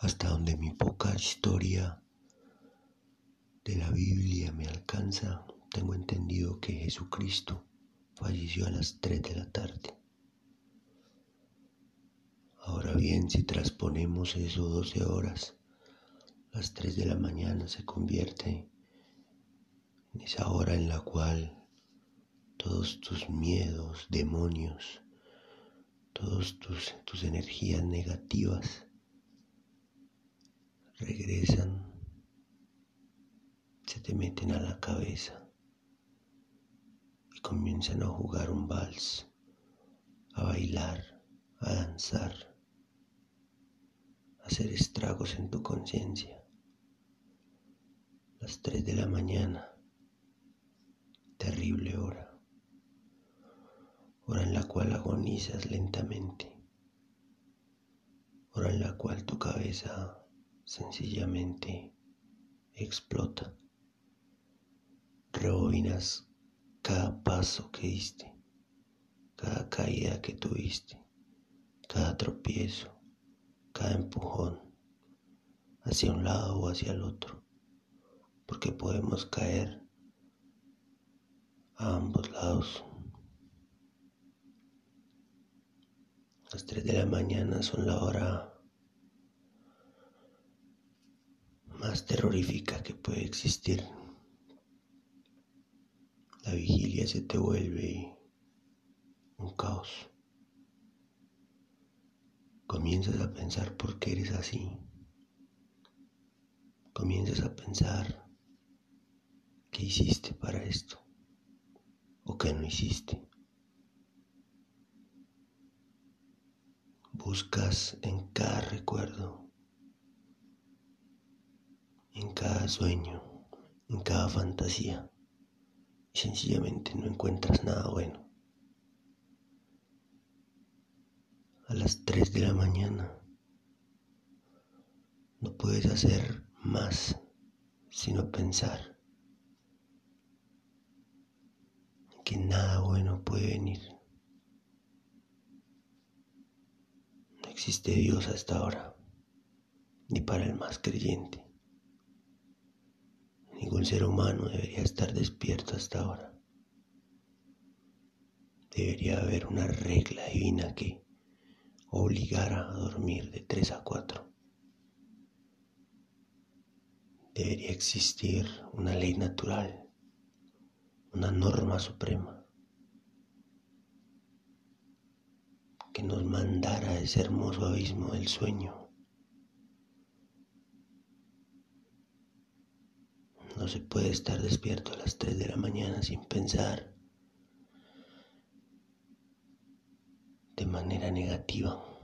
hasta donde mi poca historia de la Biblia me alcanza, tengo entendido que Jesucristo falleció a las 3 de la tarde. Ahora bien, si transponemos eso 12 horas, las 3 de la mañana se convierte en esa hora en la cual todos tus miedos, demonios, todas tus, tus energías negativas regresan, se te meten a la cabeza y comienzan a jugar un vals, a bailar, a danzar, a hacer estragos en tu conciencia. Las tres de la mañana, terrible hora, hora en la cual agonizas lentamente, hora en la cual tu cabeza sencillamente explota. Rebobinas cada paso que diste, cada caída que tuviste, cada tropiezo, cada empujón hacia un lado o hacia el otro, porque podemos caer a ambos lados. Las 3 de la mañana son la hora más terrorífica que puede existir. La vigilia se te vuelve un caos. Comienzas a pensar por qué eres así. Comienzas a pensar qué hiciste para esto o qué no hiciste. Buscas en cada recuerdo cada sueño, en cada fantasía, y sencillamente no encuentras nada bueno. A las 3 de la mañana no puedes hacer más sino pensar que nada bueno puede venir. No existe Dios hasta ahora, ni para el más creyente. Ningún ser humano debería estar despierto hasta ahora. Debería haber una regla divina que obligara a dormir de 3 a 4. Debería existir una ley natural, una norma suprema que nos mandara a ese hermoso abismo del sueño No se puede estar despierto a las 3 de la mañana sin pensar de manera negativa.